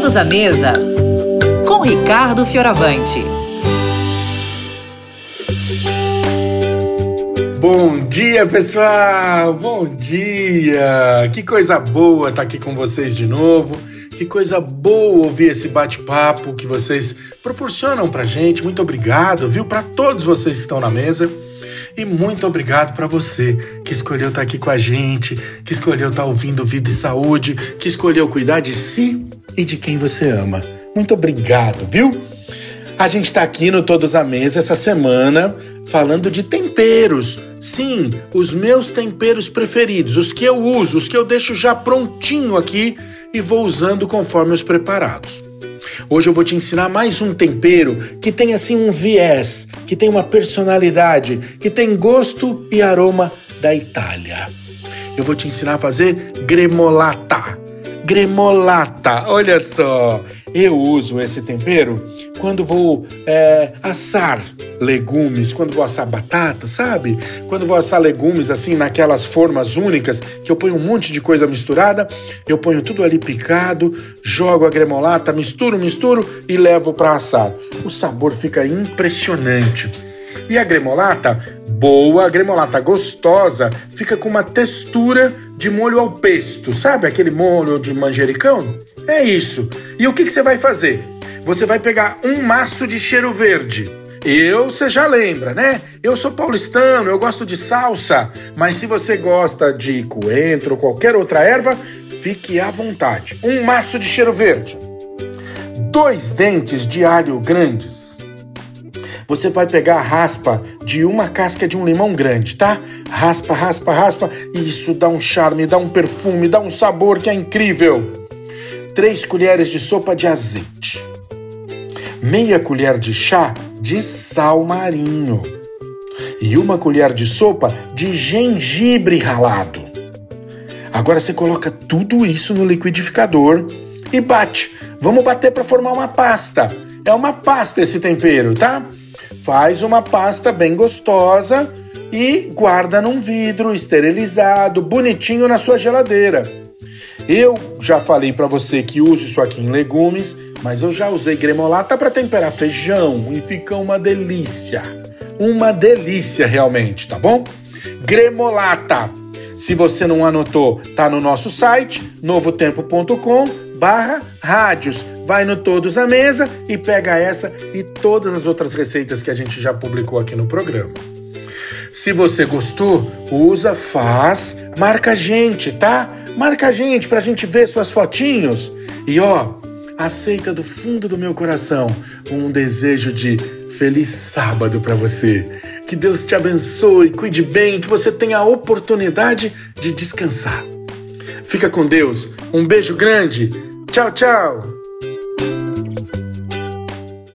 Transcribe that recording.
Todos à Mesa, com Ricardo Fioravante. Bom dia, pessoal! Bom dia! Que coisa boa estar aqui com vocês de novo. Que coisa boa ouvir esse bate-papo que vocês proporcionam pra gente. Muito obrigado, viu? Para todos vocês que estão na mesa. E muito obrigado para você que escolheu estar aqui com a gente, que escolheu estar ouvindo Vida e Saúde, que escolheu cuidar de si e de quem você ama. Muito obrigado, viu? A gente está aqui no Todos à Mesa essa semana falando de temperos. Sim, os meus temperos preferidos, os que eu uso, os que eu deixo já prontinho aqui e vou usando conforme os preparados. Hoje eu vou te ensinar mais um tempero que tem assim um viés, que tem uma personalidade, que tem gosto e aroma da Itália. Eu vou te ensinar a fazer gremolata. Gremolata, olha só. Eu uso esse tempero quando vou é, assar legumes, quando vou assar batata, sabe? Quando vou assar legumes assim naquelas formas únicas que eu ponho um monte de coisa misturada, eu ponho tudo ali picado, jogo a gremolata, misturo, misturo e levo para assar. O sabor fica impressionante. E a gremolata, boa, a gremolata gostosa, fica com uma textura de molho ao pesto, sabe? Aquele molho de manjericão? É isso. E o que, que você vai fazer? Você vai pegar um maço de cheiro verde eu, você já lembra, né? Eu sou paulistano, eu gosto de salsa, mas se você gosta de coentro ou qualquer outra erva, fique à vontade. Um maço de cheiro verde, dois dentes de alho grandes. Você vai pegar a raspa de uma casca de um limão grande, tá? Raspa, raspa, raspa. Isso dá um charme, dá um perfume, dá um sabor que é incrível. Três colheres de sopa de azeite. Meia colher de chá de sal marinho e uma colher de sopa de gengibre ralado. Agora você coloca tudo isso no liquidificador e bate. Vamos bater para formar uma pasta. É uma pasta esse tempero, tá? Faz uma pasta bem gostosa e guarda num vidro esterilizado, bonitinho na sua geladeira. Eu já falei para você que use isso aqui em legumes, mas eu já usei gremolata para temperar feijão e fica uma delícia. Uma delícia realmente, tá bom? Gremolata. Se você não anotou, tá no nosso site novotempo.com barra rádios. Vai no Todos à Mesa e pega essa e todas as outras receitas que a gente já publicou aqui no programa. Se você gostou, usa, faz, marca a gente, tá? Marca a gente pra gente ver suas fotinhos. E ó, aceita do fundo do meu coração um desejo de feliz sábado para você. Que Deus te abençoe, cuide bem, que você tenha a oportunidade de descansar. Fica com Deus. Um beijo grande. Ciao, ciao.